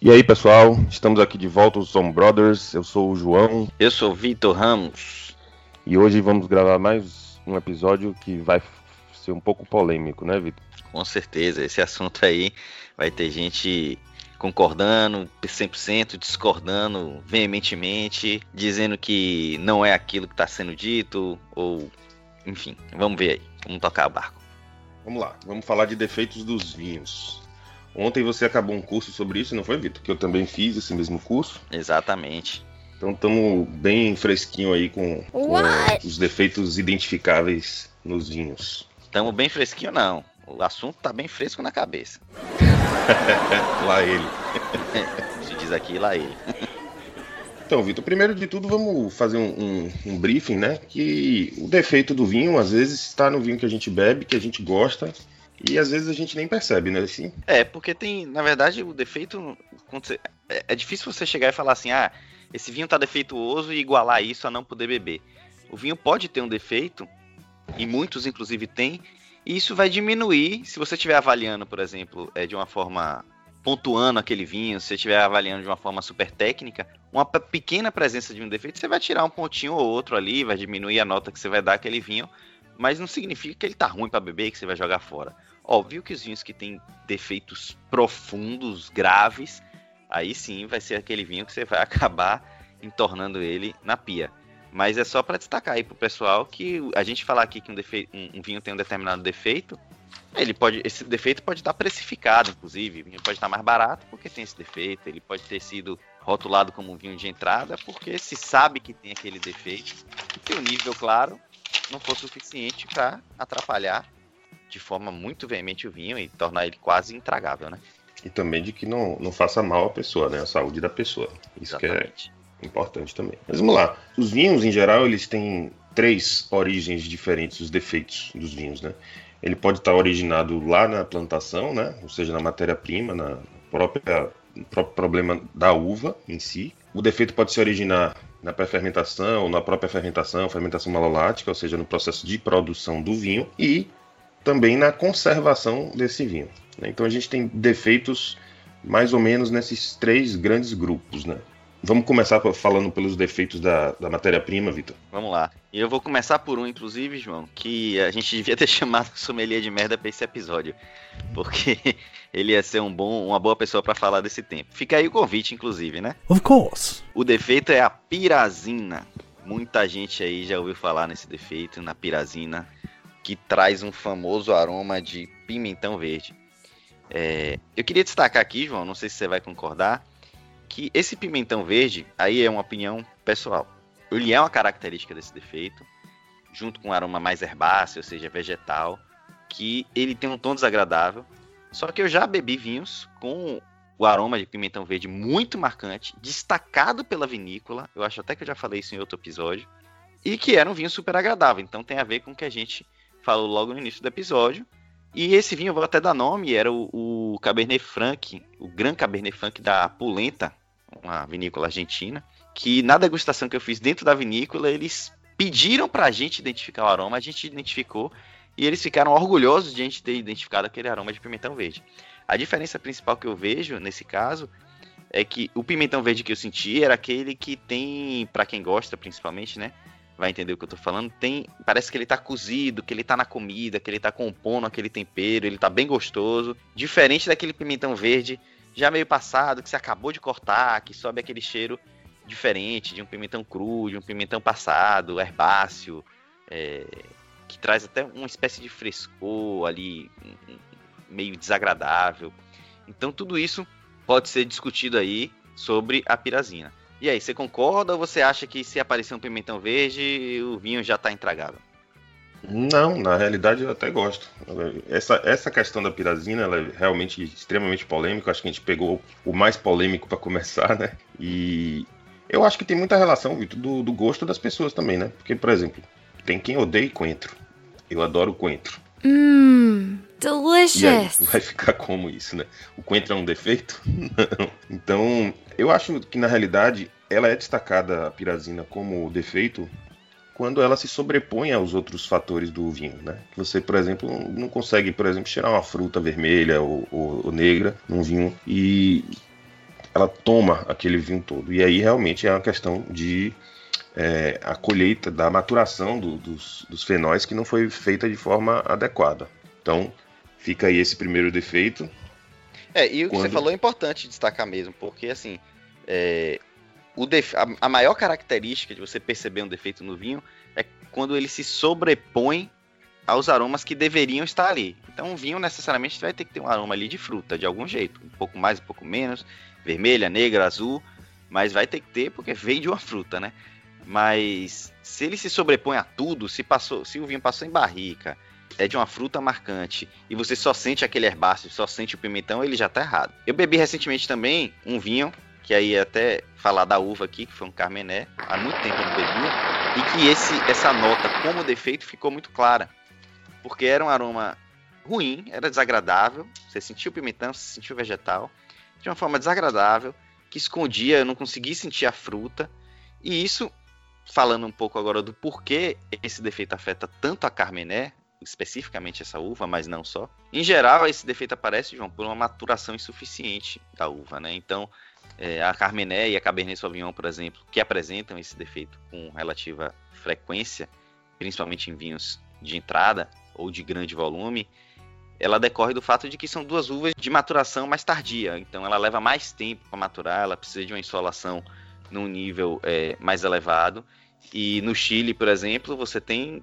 E aí, pessoal, estamos aqui de volta, os Som Brothers. Eu sou o João. Eu sou o Vitor Ramos. E hoje vamos gravar mais um episódio que vai ser um pouco polêmico, né, Vitor? Com certeza, esse assunto aí vai ter gente concordando 100%, discordando veementemente, dizendo que não é aquilo que está sendo dito, ou enfim, vamos ver aí, vamos tocar o barco. Vamos lá, vamos falar de defeitos dos vinhos. Ontem você acabou um curso sobre isso, não foi, Vitor? Que eu também fiz esse mesmo curso. Exatamente. Então estamos bem fresquinho aí com, com os defeitos identificáveis nos vinhos. Estamos bem fresquinho não. O assunto tá bem fresco na cabeça. lá ele. Se diz aqui, lá ele. Então, Vitor, primeiro de tudo vamos fazer um, um, um, briefing, né? Que o defeito do vinho, às vezes, está no vinho que a gente bebe, que a gente gosta, e às vezes a gente nem percebe, né? Assim. É, porque tem, na verdade, o defeito. É, é difícil você chegar e falar assim, ah, esse vinho tá defeituoso e igualar isso a não poder beber. O vinho pode ter um defeito, e muitos, inclusive, têm, e isso vai diminuir se você estiver avaliando, por exemplo, é, de uma forma pontuando aquele vinho, se você estiver avaliando de uma forma super técnica, uma pequena presença de um defeito, você vai tirar um pontinho ou outro ali, vai diminuir a nota que você vai dar àquele vinho, mas não significa que ele tá ruim para beber e que você vai jogar fora. Óbvio que os vinhos que têm defeitos profundos, graves, aí sim vai ser aquele vinho que você vai acabar entornando ele na pia. Mas é só para destacar aí pro pessoal que a gente falar aqui que um, um, um vinho tem um determinado defeito, ele pode, esse defeito pode estar precificado, inclusive. O vinho pode estar mais barato porque tem esse defeito. Ele pode ter sido rotulado como um vinho de entrada porque se sabe que tem aquele defeito que o nível, claro, não for suficiente para atrapalhar de forma muito veemente o vinho e tornar ele quase intragável, né? E também de que não, não faça mal à pessoa, né? A saúde da pessoa. Isso Exatamente. que é importante também. Mas vamos lá. Os vinhos, em geral, eles têm três origens diferentes, os defeitos dos vinhos, né? Ele pode estar originado lá na plantação, né? ou seja, na matéria-prima, na própria no próprio problema da uva em si. O defeito pode se originar na pré-fermentação, na própria fermentação, fermentação malolática, ou seja, no processo de produção do vinho e também na conservação desse vinho. Né? Então a gente tem defeitos mais ou menos nesses três grandes grupos, né? Vamos começar falando pelos defeitos da, da matéria-prima, Vitor. Vamos lá. E eu vou começar por um, inclusive, João, que a gente devia ter chamado sommelier de merda para esse episódio. Porque ele ia ser um bom, uma boa pessoa para falar desse tempo. Fica aí o convite, inclusive, né? Of course. O defeito é a pirazina. Muita gente aí já ouviu falar nesse defeito, na pirazina, que traz um famoso aroma de pimentão verde. É, eu queria destacar aqui, João, não sei se você vai concordar, que esse pimentão verde, aí é uma opinião pessoal, ele é uma característica desse defeito, junto com um aroma mais herbáceo, ou seja, vegetal, que ele tem um tom desagradável. Só que eu já bebi vinhos com o aroma de pimentão verde muito marcante, destacado pela vinícola. Eu acho até que eu já falei isso em outro episódio. E que era um vinho super agradável. Então tem a ver com o que a gente falou logo no início do episódio. E esse vinho, eu vou até dar nome, era o, o Cabernet Franc, o Gran Cabernet Franc da Pulenta, uma vinícola argentina, que na degustação que eu fiz dentro da vinícola, eles pediram para a gente identificar o aroma, a gente identificou e eles ficaram orgulhosos de a gente ter identificado aquele aroma de pimentão verde. A diferença principal que eu vejo nesse caso é que o pimentão verde que eu senti era aquele que tem, para quem gosta principalmente, né? Vai entender o que eu tô falando. Tem, parece que ele tá cozido, que ele tá na comida, que ele tá compondo aquele tempero, ele tá bem gostoso. Diferente daquele pimentão verde já meio passado, que você acabou de cortar, que sobe aquele cheiro diferente de um pimentão cru, de um pimentão passado, herbáceo, é, que traz até uma espécie de frescor ali, meio desagradável. Então tudo isso pode ser discutido aí sobre a pirazina. E aí, você concorda ou você acha que se aparecer um pimentão verde, o vinho já está intragável? Não, na realidade eu até gosto. Essa, essa questão da pirazina ela é realmente extremamente polêmica. Acho que a gente pegou o mais polêmico para começar, né? E eu acho que tem muita relação, Vitor, do, do gosto das pessoas também, né? Porque, por exemplo, tem quem odeia coentro. Eu adoro coentro. Mmm, delicious. vai ficar como isso, né? O coentro é um defeito? Não. Então, eu acho que na realidade ela é destacada a pirazina como defeito quando ela se sobrepõe aos outros fatores do vinho, né? Você, por exemplo, não consegue, por exemplo, tirar uma fruta vermelha ou, ou, ou negra num vinho e ela toma aquele vinho todo. E aí realmente é uma questão de é, a colheita, da maturação do, dos, dos fenóis que não foi feita de forma adequada. Então, fica aí esse primeiro defeito. É, e o que você falou é importante destacar mesmo, porque assim, é, o def... a, maior característica de você perceber um defeito no vinho é quando ele se sobrepõe aos aromas que deveriam estar ali. Então, um vinho necessariamente vai ter que ter um aroma ali de fruta, de algum jeito. Um pouco mais, um pouco menos. Vermelha, negra, azul. Mas vai ter que ter porque veio de uma fruta, né? Mas se ele se sobrepõe a tudo, se passou, se o vinho passou em barrica, é de uma fruta marcante e você só sente aquele herbáceo, só sente o pimentão, ele já tá errado. Eu bebi recentemente também um vinho, que aí é até falar da uva aqui, que foi um Carmené, há muito tempo eu não bebia, e que esse, essa nota como defeito ficou muito clara porque era um aroma ruim, era desagradável. Você sentia o pimentão, você sentia o vegetal de uma forma desagradável, que escondia, eu não conseguia sentir a fruta. E isso, falando um pouco agora do porquê esse defeito afeta tanto a Carmené, especificamente essa uva, mas não só. Em geral, esse defeito aparece, João, por uma maturação insuficiente da uva, né? Então, é, a Carmené e a Cabernet Sauvignon, por exemplo, que apresentam esse defeito com relativa frequência, principalmente em vinhos de entrada, ou de grande volume, ela decorre do fato de que são duas uvas de maturação mais tardia. Então ela leva mais tempo para maturar, ela precisa de uma insolação num nível é, mais elevado. E no Chile, por exemplo, você tem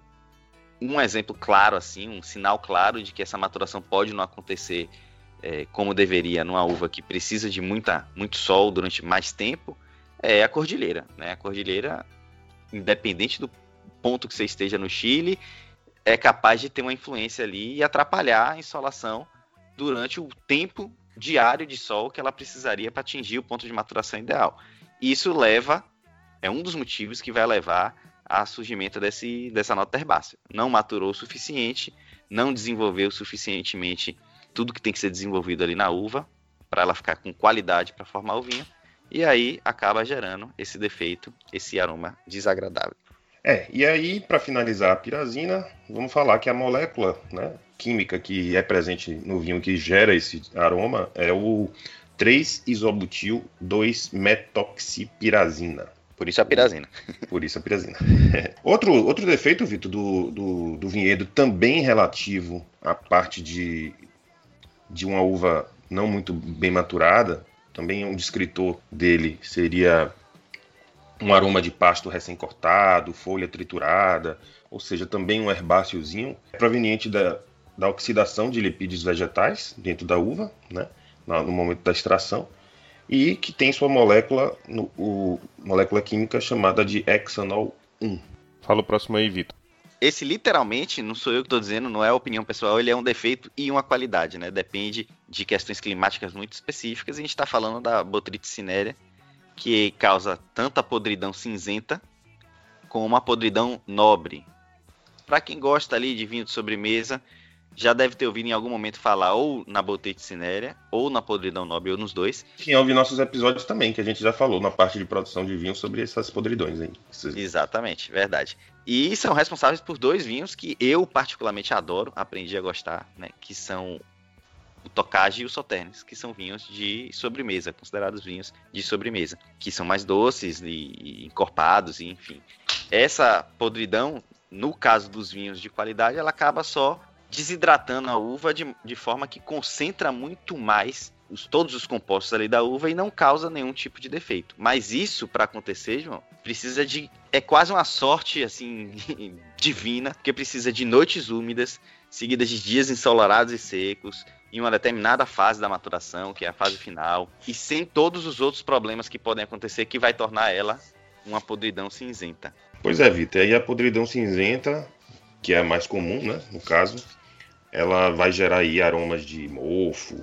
um exemplo claro, assim, um sinal claro de que essa maturação pode não acontecer é, como deveria numa uva que precisa de muita, muito sol durante mais tempo, é a cordilheira. Né? A cordilheira, independente do ponto que você esteja no Chile, é capaz de ter uma influência ali e atrapalhar a insolação durante o tempo diário de sol que ela precisaria para atingir o ponto de maturação ideal. Isso leva, é um dos motivos que vai levar a surgimento desse, dessa nota herbácea. Não maturou o suficiente, não desenvolveu suficientemente tudo que tem que ser desenvolvido ali na uva para ela ficar com qualidade para formar o vinho, e aí acaba gerando esse defeito, esse aroma desagradável. É, e aí, para finalizar a pirazina, vamos falar que a molécula né, química que é presente no vinho que gera esse aroma é o 3-isobutil 2-metoxipirazina. Por isso a pirazina. Por isso a pirazina. outro, outro defeito, Vitor, do, do, do vinhedo, também relativo à parte de, de uma uva não muito bem maturada, também um descritor dele seria um aroma de pasto recém-cortado, folha triturada, ou seja, também um herbáceozinho, proveniente da, da oxidação de lipídios vegetais dentro da uva, né, no momento da extração, e que tem sua molécula, no, o, molécula química chamada de hexanol 1. Fala o próximo aí, Vitor. Esse literalmente, não sou eu que estou dizendo, não é opinião pessoal, ele é um defeito e uma qualidade, né? Depende de questões climáticas muito específicas. E a gente está falando da Botrytis cinerea, que causa tanta podridão cinzenta como uma podridão nobre. Para quem gosta ali de vinho de sobremesa, já deve ter ouvido em algum momento falar ou na Botete Cinérea, ou na Podridão Nobre, ou nos dois. Quem ouve nossos episódios também, que a gente já falou na parte de produção de vinho sobre essas podridões aí. Exatamente, verdade. E são responsáveis por dois vinhos que eu particularmente adoro, aprendi a gostar, né? Que são o Tocage e o Sauternes, que são vinhos de sobremesa, considerados vinhos de sobremesa, que são mais doces e encorpados, e enfim. Essa podridão, no caso dos vinhos de qualidade, ela acaba só desidratando a uva de, de forma que concentra muito mais os, todos os compostos ali da uva e não causa nenhum tipo de defeito. Mas isso, para acontecer, João, precisa de. É quase uma sorte, assim, divina, porque precisa de noites úmidas, seguidas de dias ensolarados e secos, em uma determinada fase da maturação, que é a fase final, e sem todos os outros problemas que podem acontecer, que vai tornar ela uma podridão cinzenta. Pois é, Vitor. E a podridão cinzenta, que é a mais comum, né, no caso, ela vai gerar aí aromas de mofo,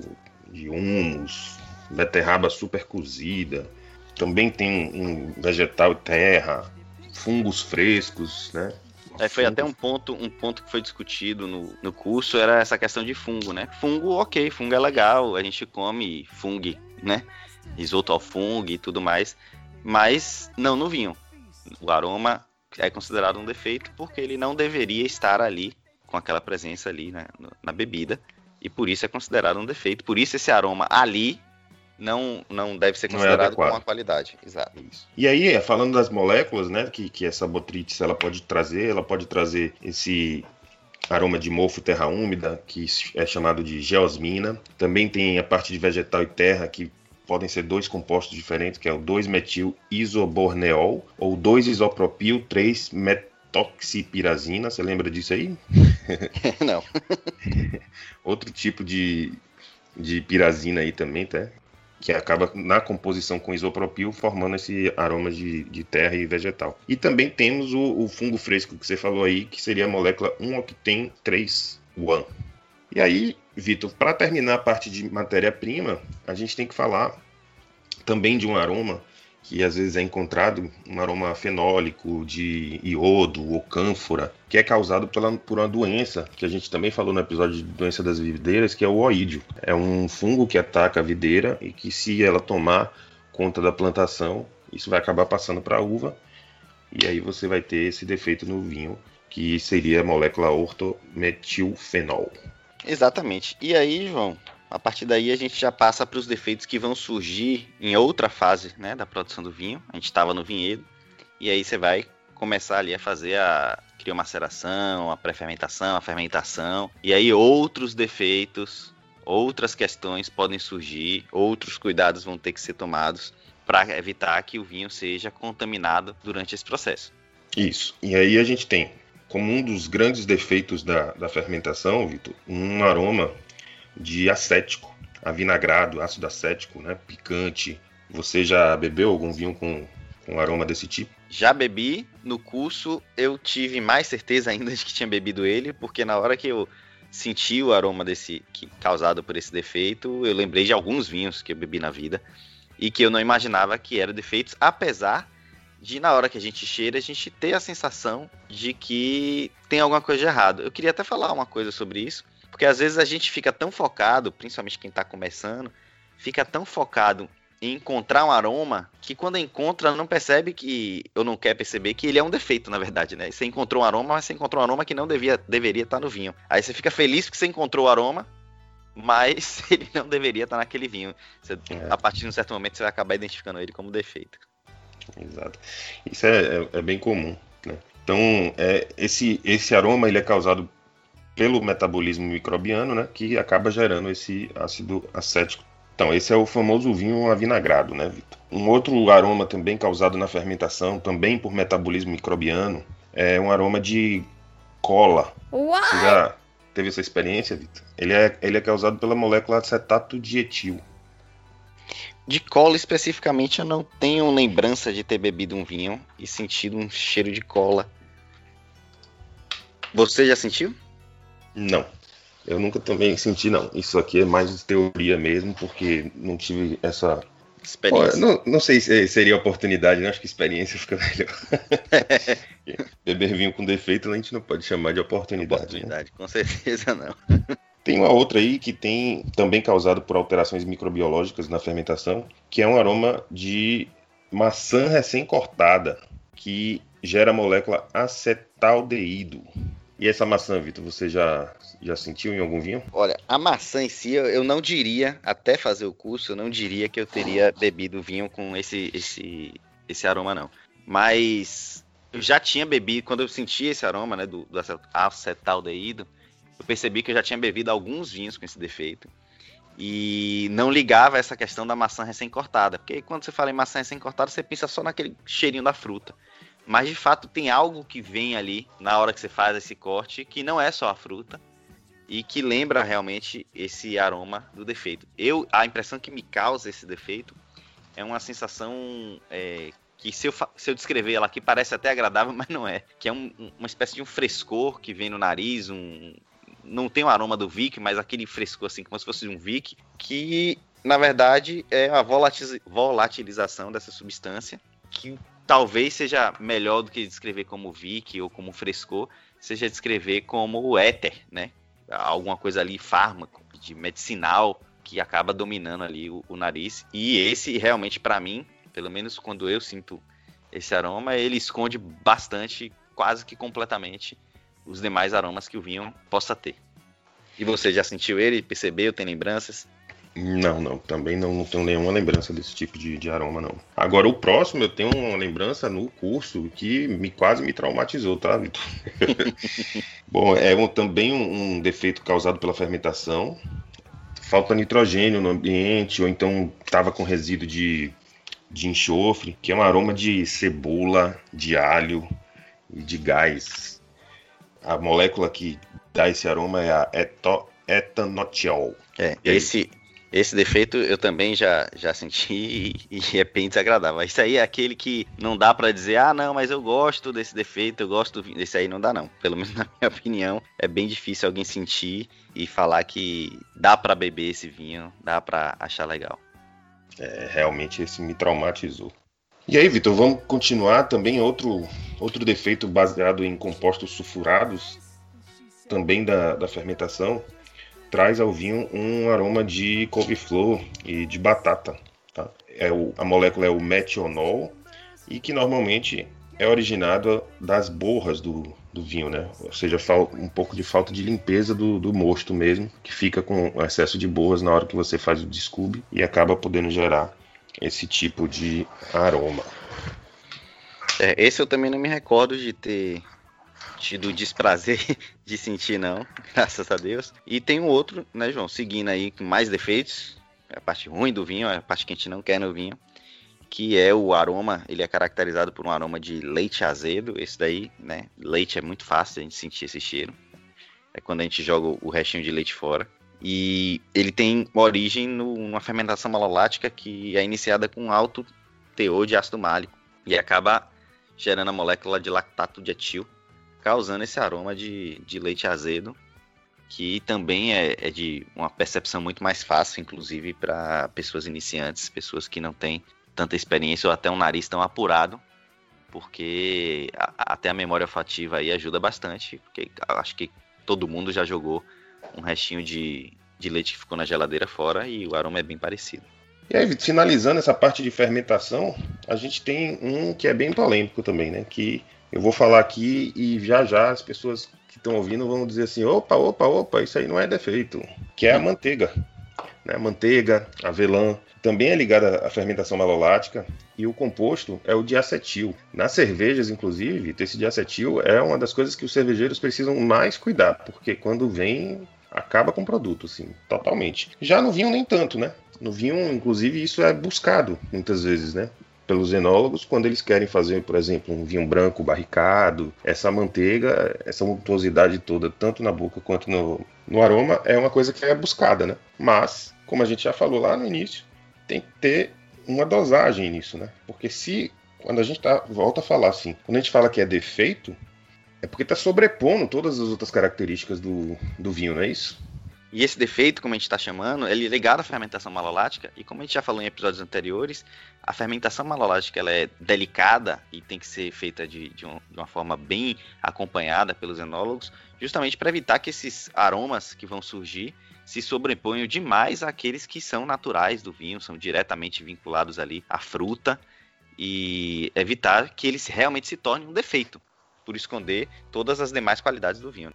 de humus, beterraba super cozida. Também tem um vegetal terra, fungos frescos, né? É, foi até um ponto, um ponto que foi discutido no, no curso, era essa questão de fungo, né? Fungo, ok, fungo é legal, a gente come fungo, né? Risoto ao fungo e tudo mais, mas não no vinho. O aroma é considerado um defeito porque ele não deveria estar ali com aquela presença ali né, na bebida e por isso é considerado um defeito. Por isso esse aroma ali não, não deve ser é considerado adequado. com a qualidade. Exato. Isso. E aí, falando das moléculas, né, que, que essa botrytis ela pode trazer, ela pode trazer esse aroma de mofo e terra úmida, que é chamado de geosmina. Também tem a parte de vegetal e terra, que podem ser dois compostos diferentes, que é o 2-metil isoborneol ou 2-isopropil 3-metoxipirazina. Você lembra disso aí? não. Outro tipo de, de pirazina aí também, tá? Que acaba na composição com isopropil, formando esse aroma de, de terra e vegetal. E também temos o, o fungo fresco que você falou aí, que seria a molécula 1-octem 3-1. E aí, Vitor, para terminar a parte de matéria-prima, a gente tem que falar também de um aroma que às vezes é encontrado, um aroma fenólico de iodo ou cânfora, que é causado pela, por uma doença, que a gente também falou no episódio de doença das videiras, que é o oídio. É um fungo que ataca a videira e que se ela tomar conta da plantação, isso vai acabar passando para a uva, e aí você vai ter esse defeito no vinho, que seria a molécula ortometilfenol. Exatamente. E aí, João, a partir daí a gente já passa para os defeitos que vão surgir em outra fase né, da produção do vinho. A gente estava no vinhedo, e aí você vai começar ali a fazer a criomaceração, a pré-fermentação, a fermentação, e aí outros defeitos, outras questões podem surgir, outros cuidados vão ter que ser tomados para evitar que o vinho seja contaminado durante esse processo. Isso. E aí a gente tem, como um dos grandes defeitos da, da fermentação, Vitor, um aroma de acético, avinagrado, ácido acético, né, picante. Você já bebeu algum vinho com, com aroma desse tipo? Já bebi, no curso eu tive mais certeza ainda de que tinha bebido ele, porque na hora que eu senti o aroma desse que, causado por esse defeito, eu lembrei de alguns vinhos que eu bebi na vida e que eu não imaginava que eram defeitos, apesar de na hora que a gente cheira a gente ter a sensação de que tem alguma coisa de errado. Eu queria até falar uma coisa sobre isso, porque às vezes a gente fica tão focado, principalmente quem está começando, fica tão focado em encontrar um aroma que quando encontra não percebe que ou não quer perceber que ele é um defeito, na verdade, né? Você encontrou um aroma, mas você encontrou um aroma que não devia, deveria estar no vinho. Aí você fica feliz porque você encontrou o aroma, mas ele não deveria estar naquele vinho. Você, É. A partir de um certo momento você vai acabar identificando ele como defeito. Exato. Isso é, é- é bem comum. Né? Então, é, esse, esse aroma ele é causado pelo metabolismo microbiano, né, que acaba gerando esse ácido acético. Então, esse é o famoso vinho avinagrado, né, Vitor? Um outro aroma também causado na fermentação, também por metabolismo microbiano, é um aroma de cola. Você What? já teve essa experiência, Vitor? Ele é, ele é causado pela molécula acetato de etil. De cola especificamente, eu não tenho lembrança de ter bebido um vinho e sentido um cheiro de cola. Você já sentiu? Não. Eu nunca também senti, não. Isso aqui é mais teoria mesmo, porque não tive essa. Experiência. Não, não sei se seria oportunidade, né? Acho que experiência fica melhor. Beber vinho com defeito a gente não pode chamar de oportunidade. né? Oportunidade, com certeza não. Tem uma outra aí que tem também causado por alterações microbiológicas na fermentação, que é um aroma de maçã recém-cortada, que gera a molécula acetaldeído. E essa maçã, Vitor, você já, já sentiu em algum vinho? Olha, a maçã em si, eu- não diria, até fazer o curso, eu não diria que eu teria bebido vinho com esse, esse, esse aroma, não. Mas eu já tinha bebido, quando eu senti esse aroma, né, do, do acet- acetaldeído, eu percebi que eu já tinha bebido alguns vinhos com esse defeito. E não ligava essa questão da maçã recém-cortada. Porque quando você fala em maçã recém-cortada, você pensa só naquele cheirinho da fruta. Mas de fato tem algo que vem ali na hora que você faz esse corte que não é só a fruta e que lembra realmente esse aroma do defeito. Eu a impressão que me causa esse defeito é uma sensação é, que se eu, se eu descrever ela aqui parece até agradável, mas não é. Que é um- um- uma espécie de um frescor que vem no nariz, um não tem o aroma do Vic, mas aquele frescor assim como se fosse um Vic, que na verdade é a volatilização dessa substância que talvez seja melhor do que descrever como Vic ou como frescor, seja descrever como éter, né? Alguma coisa ali, fármaco, de medicinal, que acaba dominando ali o, o nariz. E esse, realmente, para mim, pelo menos quando eu sinto esse aroma, ele esconde bastante, quase que completamente, os demais aromas que o vinho possa ter. E você já sentiu ele, percebeu, tem lembranças? Não, não. Também não, não tenho nenhuma lembrança desse tipo de, de, aroma, não. Agora, o próximo, eu tenho uma lembrança no curso que me quase me traumatizou, tá, Vitor? Bom, é um, também um, um defeito causado pela fermentação. Falta nitrogênio no ambiente, ou então estava com resíduo de, de enxofre, que é um aroma de cebola, de alho e de gás. A molécula que dá esse aroma é a eto, etanotiol. É, esse, esse defeito eu também já, já senti e, é bem desagradável. Isso aí é aquele que não dá para dizer, ah, não, mas eu gosto desse defeito, eu gosto desse aí, não dá não. Pelo menos na minha opinião, é bem difícil alguém sentir e falar que dá para beber esse vinho, dá para achar legal. É, realmente esse me traumatizou. E aí, Vitor, vamos continuar também outro, outro defeito baseado em compostos sulfurados, também da, da fermentação, traz ao vinho um aroma de couve-flor e de batata. Tá? É o, a molécula é o metionol e que normalmente é originado das borras do, do vinho, né? Ou seja, um pouco de falta de limpeza do, do mosto mesmo, que fica com excesso de borras na hora que você faz o descube e acaba podendo gerar esse tipo de aroma. É, esse eu também não me recordo de ter tido desprazer de sentir, não, graças a Deus. E tem um outro, né, João, seguindo aí com mais defeitos, é a parte ruim do vinho, é a parte que a gente não quer no vinho, que é o aroma, ele é caracterizado por um aroma de leite azedo, esse daí, né, leite é muito fácil a gente sentir esse cheiro, é quando a gente joga o restinho de leite fora. E ele tem origem numa fermentação malolática que é iniciada com alto teor de ácido málico e acaba gerando a molécula de lactato de etil, causando esse aroma de, de leite azedo, que também é, é de uma percepção muito mais fácil, inclusive para pessoas iniciantes, pessoas que não têm tanta experiência ou até um nariz tão apurado, porque a, até a memória olfativa aí ajuda bastante, porque acho que todo mundo já jogou um restinho de, de leite que ficou na geladeira fora e o aroma é bem parecido. E aí, finalizando essa parte de fermentação, a gente tem um que é bem polêmico também, né? Que eu vou falar aqui e já já as pessoas que estão ouvindo vão dizer assim: opa, opa, opa, isso aí não é defeito, que é a manteiga. Né? Manteiga, avelã, também é ligada à fermentação malolática e o composto é o diacetil. Nas cervejas, inclusive, esse diacetil é uma das coisas que os cervejeiros precisam mais cuidar, porque quando vem acaba com o produto, assim, totalmente. Já no vinho nem tanto, né? No vinho, inclusive, isso é buscado muitas vezes, né? Pelos enólogos quando eles querem fazer, por exemplo, um vinho branco barricado. Essa manteiga, essa untuosidade toda, tanto na boca quanto no, no aroma, é uma coisa que é buscada, né? Mas, como a gente já falou lá no início, tem que ter uma dosagem nisso, né? Porque se, quando a gente tá, volta a falar assim, quando a gente fala que é defeito, é porque está sobrepondo todas as outras características do, do vinho, não é isso? E esse defeito, como a gente está chamando, ele é ligado à fermentação malolática, e como a gente já falou em episódios anteriores, a fermentação malolática ela é delicada e tem que ser feita de, de, um, de uma forma bem acompanhada pelos enólogos, justamente para evitar que esses aromas que vão surgir se sobreponham demais àqueles que são naturais do vinho, são diretamente vinculados ali à fruta, e evitar que eles realmente se tornem um defeito, por esconder todas as demais qualidades do vinho.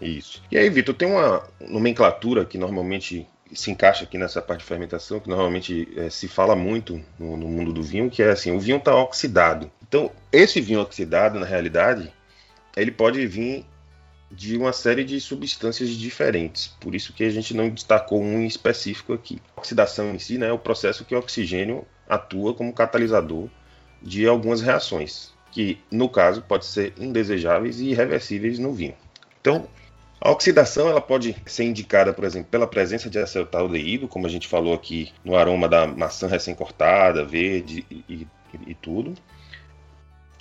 Isso. E aí, Vitor, tem uma nomenclatura que normalmente se encaixa aqui nessa parte de fermentação, que normalmente é, se fala muito no, no, mundo do vinho, que é assim, o vinho está oxidado. Então, esse vinho oxidado, na realidade, ele pode vir de uma série de substâncias diferentes. Por isso que a gente não destacou um específico aqui. A oxidação em si né, é o processo que o oxigênio atua como catalisador de algumas reações, que no caso pode ser indesejáveis e irreversíveis no vinho. Então, a oxidação ela pode ser indicada, por exemplo, pela presença de acetaldeído, como a gente falou aqui no aroma da maçã recém-cortada, verde e, e, e, tudo.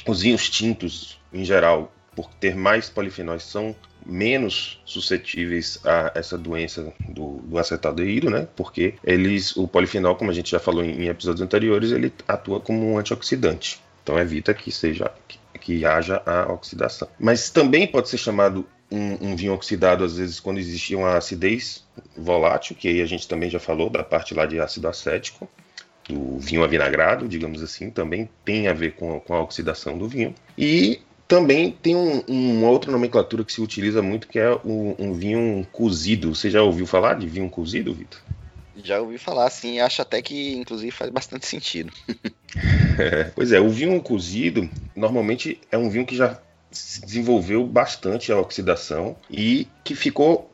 Os vinhos tintos, em geral, por ter mais polifenóis, são menos suscetíveis a essa doença do, do acetaldeído, né? Porque eles, o polifenol, como a gente já falou em, em episódios anteriores, ele atua como um antioxidante. Então evita que seja que, que haja a oxidação. Mas também pode ser chamado um, um, vinho oxidado, às vezes, quando existia uma acidez volátil, que aí a gente também já falou da parte lá de ácido acético, do vinho avinagrado, digamos assim, também tem a ver com, com a oxidação do vinho. E também tem um, uma outra nomenclatura que se utiliza muito, que é um, um vinho cozido. Você já ouviu falar de vinho cozido, Vitor? Já ouvi falar, sim, acho até que inclusive faz bastante sentido. é, pois é, o vinho cozido normalmente é um vinho que já desenvolveu bastante a oxidação e que ficou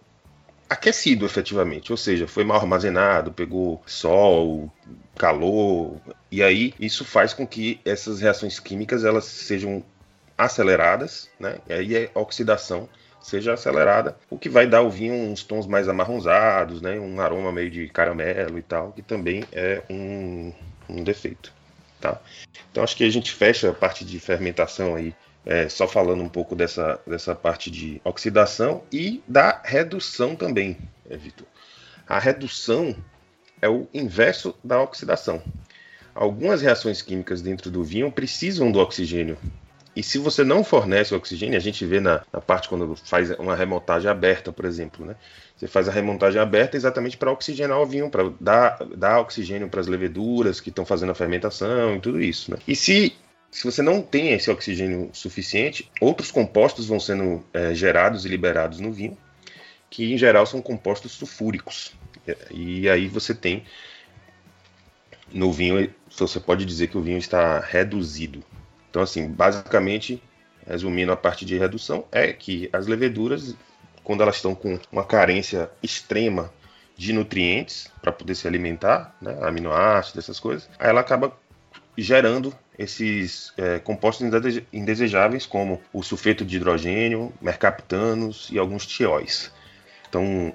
aquecido efetivamente, ou seja, foi mal armazenado, pegou sol, calor, e aí isso faz com que essas reações químicas elas sejam aceleradas, né? E aí a oxidação seja acelerada, o que vai dar ao vinho uns tons mais amarronzados, né? Um aroma meio de caramelo e tal, que também é um, um defeito, tá? Então acho que a gente fecha a parte de fermentação aí é, só falando um pouco dessa, dessa parte de oxidação e da redução também, é, Vitor. A redução é o inverso da oxidação. Algumas reações químicas dentro do vinho precisam do oxigênio. E se você não fornece o oxigênio, a gente vê na, na parte quando faz uma remontagem aberta, por exemplo, né? Você faz a remontagem aberta exatamente para oxigenar o vinho, para dar, dar oxigênio para as leveduras que estão fazendo a fermentação e tudo isso. Né? E se se você não tem esse oxigênio suficiente, outros compostos vão sendo é, gerados e liberados no vinho, que em geral são compostos sulfúricos. E aí você tem no vinho, você pode dizer que o vinho está reduzido. Então, assim, basicamente, resumindo a parte de redução, é que as leveduras, quando elas estão com uma carência extrema de nutrientes para poder se alimentar, né, aminoácidos, essas coisas, aí ela acaba gerando esses é, compostos indesejáveis, como o sulfeto de hidrogênio, mercaptanos e alguns tióis. Então,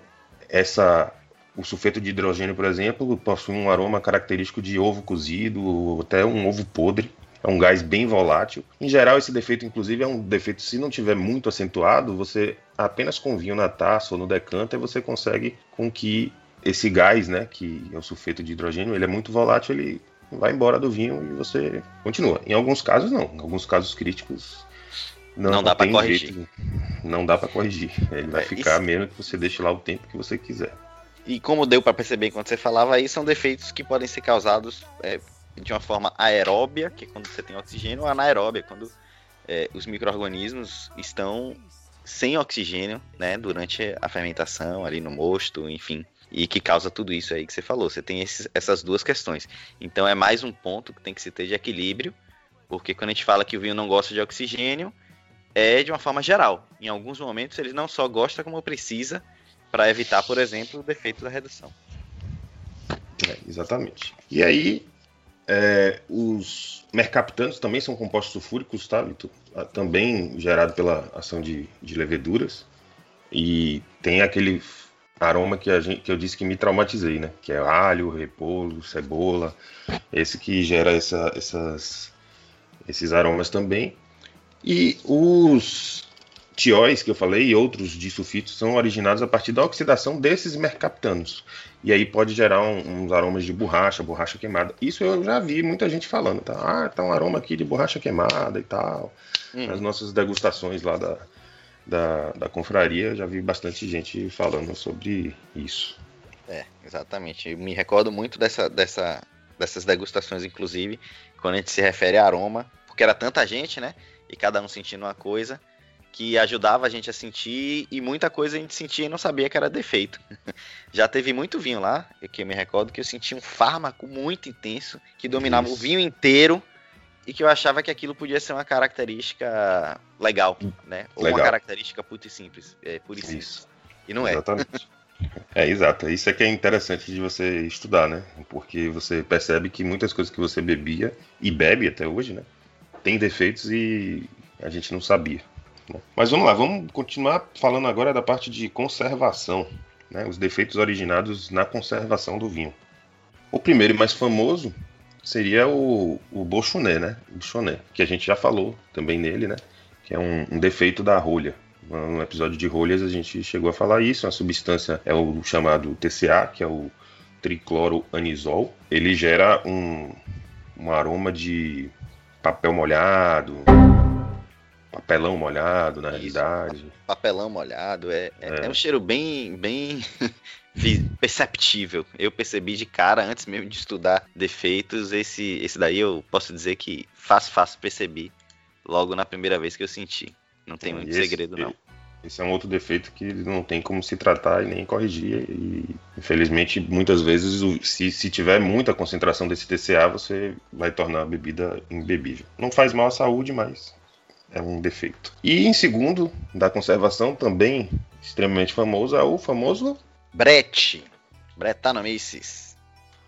essa, o sulfeto de hidrogênio, por exemplo, possui um aroma característico de ovo cozido, ou até um ovo podre. É um gás bem volátil. Em geral, esse defeito, inclusive, é um defeito, se não tiver muito acentuado, você apenas com vinho na taça ou no decanter, você consegue com que esse gás, né, que é o sulfeto de hidrogênio, ele é muito volátil, ele vai embora do vinho e você continua. Em alguns casos, não. Em alguns casos críticos, não, não dá para corrigir. Jeito, não dá para corrigir. Ele vai é, ficar isso... mesmo que você deixe lá o tempo que você quiser. E como deu para perceber enquanto você falava aí, são defeitos que podem ser causados é, de uma forma aeróbia, que é quando você tem oxigênio, ou anaeróbia, quando é, os micro-organismos estão sem oxigênio, né, durante a fermentação, ali no mosto, enfim e que causa tudo isso aí que você falou. Você tem esses, essas duas questões. Então é mais um ponto que tem que se ter de equilíbrio, porque quando a gente fala que o vinho não gosta de oxigênio, é de uma forma geral. Em alguns momentos ele não só gosta como precisa para evitar, por exemplo, o defeito da redução. É, exatamente. E aí, é, os mercaptanos também são compostos sulfúricos, tá? Ah, também gerado pela ação de, de leveduras. E tem aquele aroma que, gente, que eu disse que me traumatizei, né? Que é alho, repolho, cebola, esse que gera essa, essas, esses aromas também. E os tióis que eu falei e outros disulfitos são originados a partir da oxidação desses mercaptanos. E aí pode gerar um, uns aromas de borracha, borracha queimada. Isso eu já vi muita gente falando, tá? Ah, tá um aroma aqui de borracha queimada e tal. Hum. Nas nossas degustações lá da, da, da confraria, já vi bastante gente falando sobre isso. É, exatamente. Eu me recordo muito dessa, dessa, dessas degustações, inclusive, quando a gente se refere a aroma, porque era tanta gente, né? E cada um sentindo uma coisa que ajudava a gente a sentir e muita coisa a gente sentia e não sabia que era defeito. Já teve muito vinho lá, que eu me recordo que eu senti um fármaco muito intenso que dominava Isso. o vinho inteiro e que eu achava que aquilo podia ser uma característica legal, né? Ou legal. uma característica pura e simples, é, pura e simples. E não é. Exatamente. É, exato. Isso é que é interessante de você estudar, né? Porque você percebe que muitas coisas que você bebia e bebe até hoje, né? Tem defeitos e a gente não sabia. Né? Mas vamos lá, vamos continuar falando agora da parte de conservação, né? Os defeitos originados na conservação do vinho. O primeiro e mais famoso seria o, o Bolchoné, né? O Choné, que a gente já falou também nele, né? Que é um, um defeito da rolha. No episódio de rolhas a gente chegou a falar isso. A substância é o chamado TCA, que é o tricloroanisol. Ele gera um, um aroma de papel molhado, papelão molhado, na Isso, realidade. Papelão molhado, é, é, é. é, um cheiro bem, bem perceptível. Eu percebi de cara, antes mesmo de estudar defeitos, esse, esse daí eu posso dizer que fácil, fácil percebi logo na primeira vez que eu senti. Não tem muito esse, segredo, não. Esse é um outro defeito que não tem como se tratar e nem corrigir. E, infelizmente, muitas vezes, se, se tiver muita concentração desse TCA, você vai tornar a bebida imbebível. Não faz mal à saúde, mas é um defeito. E em segundo, da conservação, também extremamente famoso, é o famoso Brett. Brettanomyces.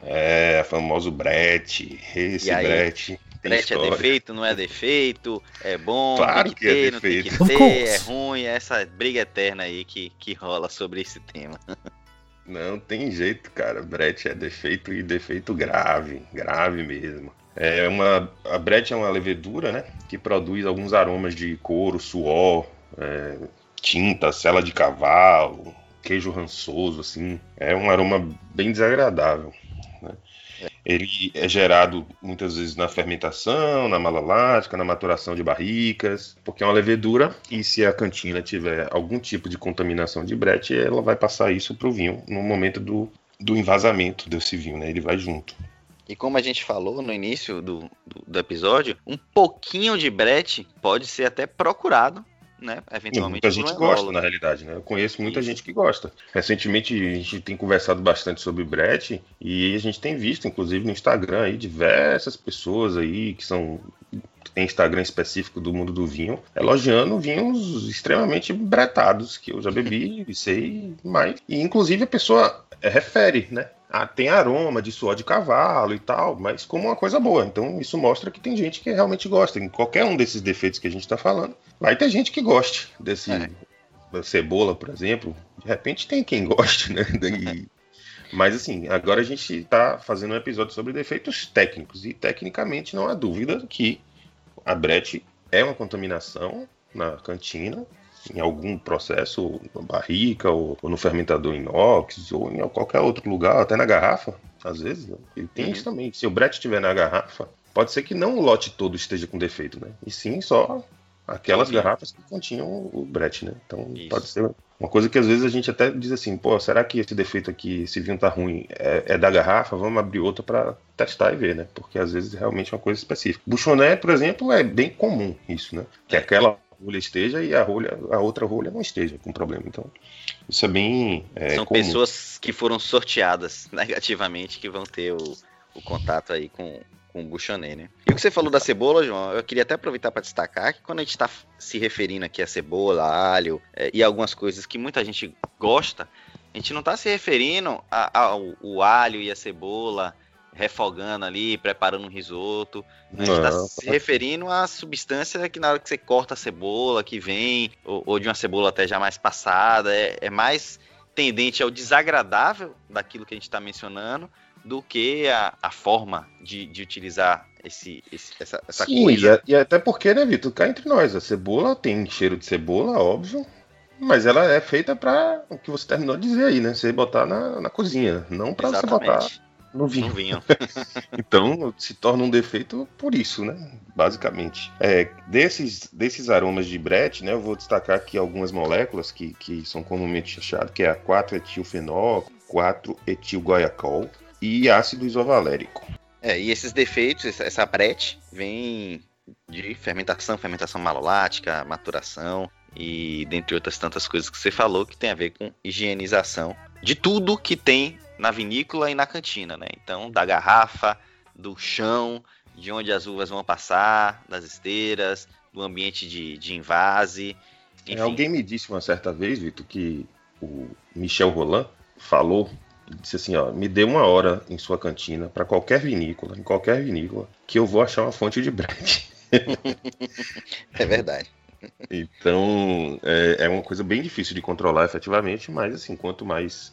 É, famoso Brett. Esse Brett. Brett é defeito, não é defeito, é bom, claro tem que, que é ter, é não tem que ter, é ruim, é essa briga eterna aí que, que rola sobre esse tema. Não tem jeito, cara. Brett é defeito e defeito grave, grave mesmo. É uma, a Brett é uma levedura, né, que produz alguns aromas de couro, suor, é, tinta, cela de cavalo, queijo rançoso, assim. É um aroma bem desagradável. Né? Ele é gerado muitas vezes na fermentação, na malalática, na maturação de barricas, porque é uma levedura e se a cantina tiver algum tipo de contaminação de brete, ela vai passar isso para o vinho no momento do, do envasamento desse vinho, né? Ele vai junto. E como a gente falou no início do, do, do episódio, um pouquinho de brete pode ser até procurado né? Eventualmente. Muita gente gosta, na realidade, né? Eu conheço muita Isso. gente que gosta. Recentemente a gente tem conversado bastante sobre Brett e a gente tem visto, inclusive no Instagram, aí, diversas pessoas aí que são tem Instagram específico do mundo do vinho, elogiando vinhos extremamente bretados, que eu já bebi e sei mais. E inclusive a pessoa refere, né? Ah, tem aroma de suor de cavalo e tal, mas como uma coisa boa. Então isso mostra que tem gente que realmente gosta. Em qualquer um desses defeitos que a gente está falando, vai ter gente que goste desse é. cebola, por exemplo. De repente tem quem goste, né? E, mas assim, agora a gente está fazendo um episódio sobre defeitos técnicos e tecnicamente não há dúvida que a Brett é uma contaminação na cantina em algum processo, na barrica, ou, ou, no fermentador inox, ou em qualquer outro lugar, até na garrafa, às vezes. Né? Ele tem uhum. isso também. Se o brete estiver na garrafa, pode ser que não o lote todo esteja com defeito, né? E sim só aquelas garrafas que continham o brete, né? Então isso. pode ser uma coisa que às vezes a gente até diz assim, pô, será que esse defeito aqui, esse vinho tá ruim, é, é da garrafa? Vamos abrir outra para testar e ver, né? Porque às vezes realmente é uma coisa específica. Buchoné, por exemplo, é bem comum isso, né? Que é aquela rolha esteja e a, rolha, a outra rolha não esteja com problema. Então, isso é bem. É, São comum. pessoas que foram sorteadas negativamente que vão ter o, o contato aí com, com o Buchanan, né? E o que você falou da cebola, João, eu queria até aproveitar para destacar que quando a gente está se referindo aqui a cebola, alho é, e algumas coisas que muita gente gosta, a gente não está se referindo ao, ao alho e a cebola refogando ali, preparando um risoto. A gente está se referindo à substância que na hora que você corta a cebola, que vem, ou, ou de uma cebola até já mais passada, é, é mais tendente ao desagradável daquilo que a gente está mencionando do que a, a forma de, de utilizar esse, esse, essa, essa Sim, coisa. E, e até porque, né, Vitor, cá entre nós, a cebola tem cheiro de cebola, óbvio, mas ela é feita para o que você terminou de dizer aí, né? Você botar na, na cozinha, não para você botar no vinho. No vinho. então se torna um defeito por isso, né? Basicamente. É, desses, desses aromas de brete, né? Eu vou destacar aqui algumas moléculas que, que são comumente achadas, que é a 4-etilfenol, 4-etilgoiacol e ácido isovalérico. É, e esses defeitos, essa brete, vem de fermentação, fermentação malolática, maturação e dentre outras tantas coisas que você falou que tem a ver com higienização de tudo que tem na vinícola e na cantina, né? Então, da garrafa, do chão, de onde as uvas vão passar, das esteiras, do ambiente de, de invase. É, alguém me disse uma certa vez, Vitor, que o Michel Roland falou, disse assim, ó, me dê uma hora em sua cantina para qualquer vinícola, em qualquer vinícola, que eu vou achar uma fonte de brand. é verdade. Então, é, é, uma coisa bem difícil de controlar efetivamente, mas assim, quanto mais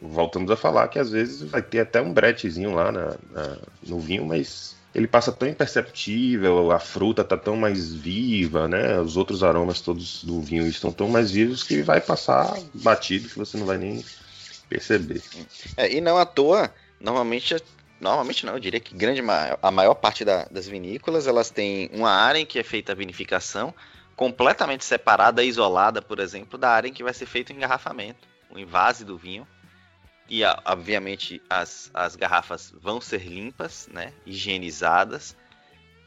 voltamos a falar que às vezes vai ter até um bretezinho lá na, na, no vinho, mas ele passa tão imperceptível, a fruta tá tão mais viva, né? Os outros aromas todos do vinho estão tão mais vivos que vai passar batido que você não vai nem perceber. É, e não à toa, normalmente normalmente não, eu diria que grande a maior parte da, das vinícolas elas têm uma área em que é feita a vinificação completamente separada, isolada, por exemplo, da área em que vai ser feito o engarrafamento, o invase do vinho e, obviamente, as, as garrafas vão ser limpas, né? Higienizadas.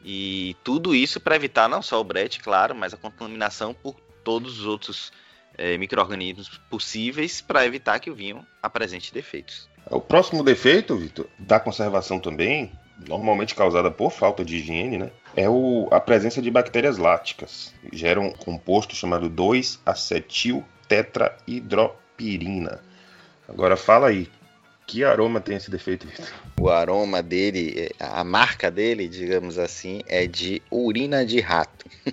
E tudo isso para evitar não só o brete, claro, mas a contaminação por todos os outros é, micro-organismos possíveis para evitar que o vinho apresente defeitos. O próximo defeito, Vitor, da conservação também, normalmente causada por falta de higiene, né? É o, a presença de bactérias láticas. Gera um composto chamado 2-acetil tetrahidropirina. Agora fala aí, que aroma tem esse defeito, Vitor? O aroma dele, a marca dele, digamos assim, é de urina de rato.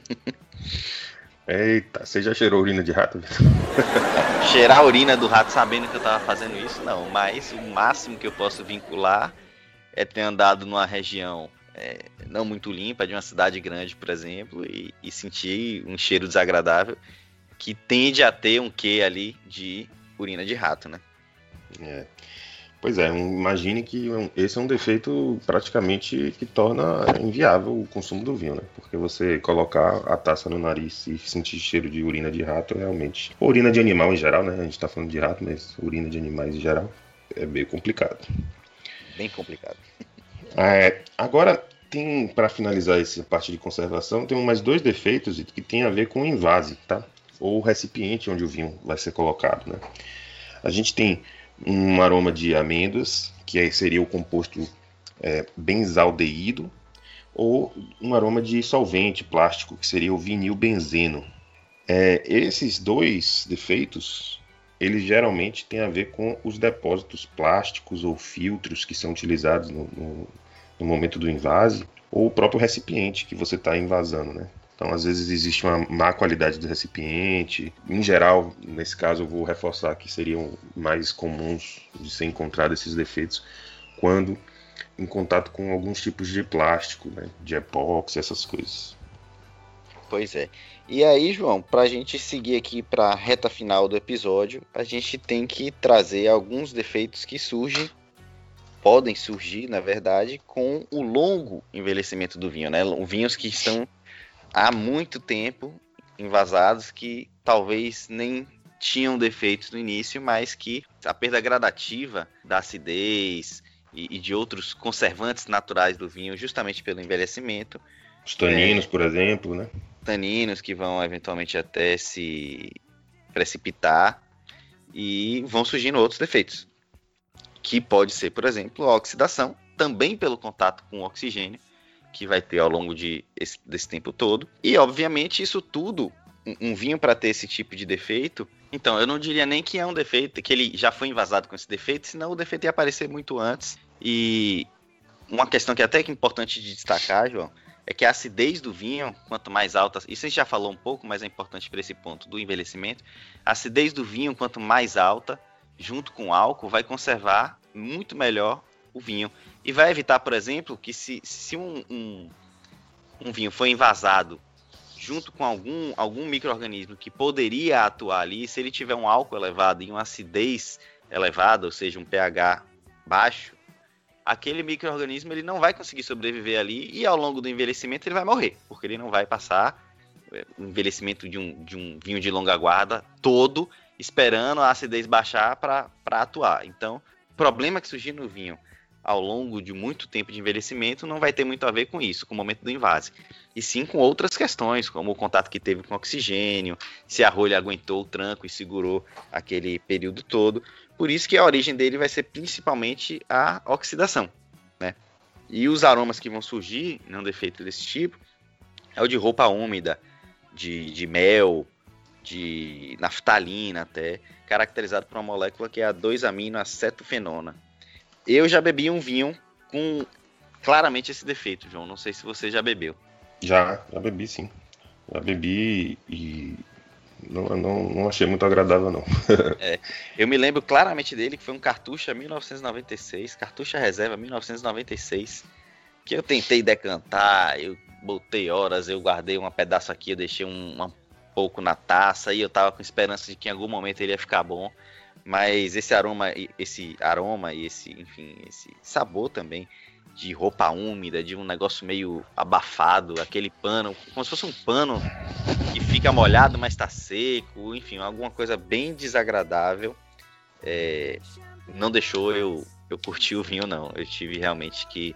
Eita, você já cheirou urina de rato, Vitor? Cheirar a urina do rato sabendo que eu tava fazendo isso, não. Mas o máximo que eu posso vincular é ter andado numa região é, não muito limpa, de uma cidade grande, por exemplo, e, e sentir um cheiro desagradável que tende a ter um quê ali de urina de rato, né? É. Pois é, imagine que esse é um defeito praticamente que torna inviável o consumo do vinho, né? Porque você colocar a taça no nariz e sentir cheiro de urina de rato, realmente. Urina de animal em geral, né? A gente tá falando de rato, mas urina de animais em geral é meio complicado. Bem complicado. É, agora, tem, para finalizar essa parte de conservação, tem mais dois defeitos que tem a ver com o invase, tá? Ou o recipiente onde o vinho vai ser colocado, né? A gente tem um aroma de amêndoas, que seria o composto é, benzaldeído, ou um aroma de solvente plástico, que seria o vinilbenzeno. É, esses dois defeitos, eles geralmente têm a ver com os depósitos plásticos ou filtros que são utilizados no, no, no momento do invase, ou o próprio recipiente que você está invasando, né? Então, às vezes, existe uma má qualidade do recipiente. Em geral, nesse caso, eu vou reforçar que seriam mais comuns de ser encontrado esses defeitos quando em contato com alguns tipos de plástico, né? de epóxi, essas coisas. Pois é. E aí, João, para a gente seguir aqui para a reta final do episódio, a gente tem que trazer alguns defeitos que surgem, podem surgir, na verdade, com o longo envelhecimento do vinho, né? Vinhos que estão há muito tempo invasados que talvez nem tinham defeitos no início, mas que a perda gradativa da acidez e, e de outros conservantes naturais do vinho, justamente pelo envelhecimento. Os taninos, é, por exemplo, né? Taninos que vão eventualmente até se precipitar e vão surgindo outros defeitos. Que pode ser, por exemplo, a oxidação, também pelo contato com o oxigênio, que vai ter ao longo de esse, desse tempo todo. E, obviamente, isso tudo, um, um vinho para ter esse tipo de defeito, então eu não diria nem que é um defeito, que ele já foi invasado com esse defeito, senão o defeito ia aparecer muito antes. E uma questão que é até que importante de destacar, João, é que a acidez do vinho, quanto mais alta, isso a gente já falou um pouco, mas é importante para esse ponto do envelhecimento, a acidez do vinho, quanto mais alta, junto com o álcool, vai conservar muito melhor o vinho. E vai evitar, por exemplo, que se, se um, um, um vinho foi invasado junto com algum, algum microorganismo que poderia atuar ali, se ele tiver um álcool elevado e uma acidez elevada, ou seja, um pH baixo, aquele microorganismo ele não vai conseguir sobreviver ali e ao longo do envelhecimento ele vai morrer, porque ele não vai passar é, o envelhecimento de um, de um vinho de longa guarda todo esperando a acidez baixar para atuar. Então, o problema que surgir no vinho ao longo de muito tempo de envelhecimento não vai ter muito a ver com isso, com o momento do invase. E sim com outras questões, como o contato que teve com oxigênio, se a rolha aguentou o tranco e segurou aquele período todo. Por isso que a origem dele vai ser principalmente a oxidação. Né? E os aromas que vão surgir, não defeito desse tipo, é o de roupa úmida, de, de mel, de naftalina até, caracterizado por uma molécula que é a 2-aminoacetofenona eu já bebi um vinho com claramente esse defeito, João. Não sei se você já bebeu. Já, já bebi sim. Já bebi e não, não, não achei muito agradável, não. é, eu me lembro claramente dele, que foi um cartucho 1996, cartucha reserva 1996, que eu tentei decantar, eu botei horas, eu guardei um pedaço aqui, eu deixei um, um pouco na taça, e eu tava com esperança de que em algum momento ele ia ficar bom. Mas esse aroma, esse aroma e esse, enfim, esse sabor também de roupa úmida, de um negócio meio abafado, aquele pano, como se fosse um pano que fica molhado, mas está seco, enfim, alguma coisa bem desagradável. É, não deixou eu, eu curtir o vinho, não. Eu tive realmente que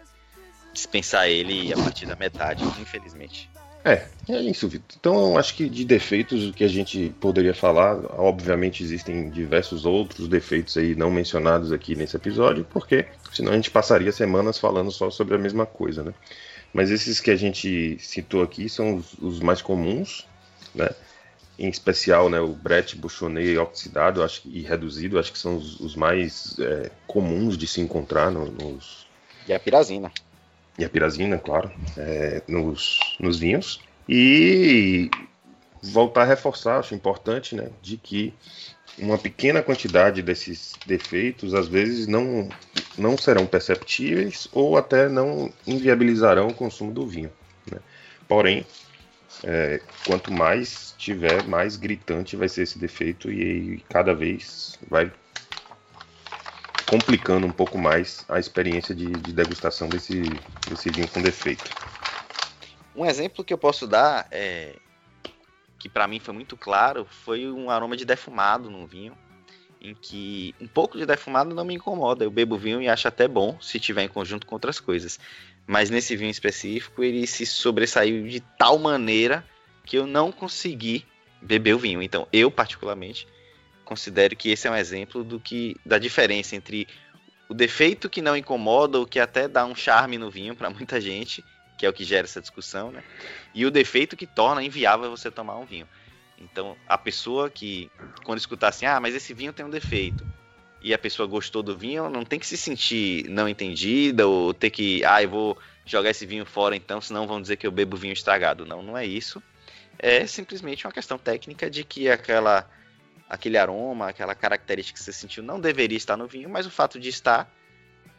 dispensar ele a partir da metade, infelizmente. É, é isso, Vitor. Então, acho que de defeitos o que a gente poderia falar, obviamente existem diversos outros defeitos aí não mencionados aqui nesse episódio, porque senão a gente passaria semanas falando só sobre a mesma coisa, né? Mas esses que a gente citou aqui são os, os mais comuns, né? Em especial, né, o Brett Buchonnet oxidado acho, e reduzido, acho que são os, os mais é, comuns de se encontrar no, nos... E a pirazina e a pirazina, claro, é, nos, nos vinhos. E voltar a reforçar, acho importante, né, de que uma pequena quantidade desses defeitos às vezes não, não serão perceptíveis ou até não inviabilizarão o consumo do vinho. Né? Porém, é, quanto mais tiver, mais gritante vai ser esse defeito e, e cada vez vai complicando um pouco mais a experiência de, de degustação desse, desse vinho com defeito. Um exemplo que eu posso dar, é, que para mim foi muito claro, foi um aroma de defumado no vinho, em que um pouco de defumado não me incomoda. Eu bebo vinho e acho até bom se tiver em conjunto com outras coisas. Mas nesse vinho específico, ele se sobressaiu de tal maneira que eu não consegui beber o vinho. Então, eu particularmente considero que esse é um exemplo do que da diferença entre o defeito que não incomoda ou que até dá um charme no vinho para muita gente, que é o que gera essa discussão, né? E o defeito que torna inviável você tomar um vinho. Então, a pessoa que quando escutar assim: "Ah, mas esse vinho tem um defeito", e a pessoa gostou do vinho, não tem que se sentir não entendida ou ter que, ah, eu vou jogar esse vinho fora então, senão vão dizer que eu bebo vinho estragado. Não, não é isso. É simplesmente uma questão técnica de que aquela aquele aroma, aquela característica que você sentiu não deveria estar no vinho, mas o fato de estar,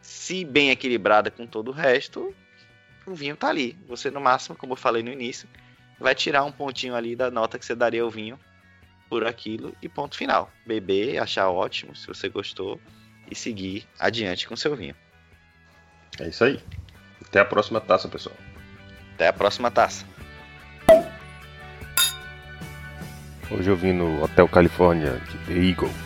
se bem equilibrada com todo o resto, o vinho tá ali. Você, no máximo, como eu falei no início, vai tirar um pontinho ali da nota que você daria ao vinho por aquilo e ponto final. Beber, achar ótimo, se você gostou, e seguir adiante com seu vinho. É isso aí. Até a próxima taça, pessoal. Até a próxima taça. Hoje eu vim no Hotel Califórnia de The Eagle.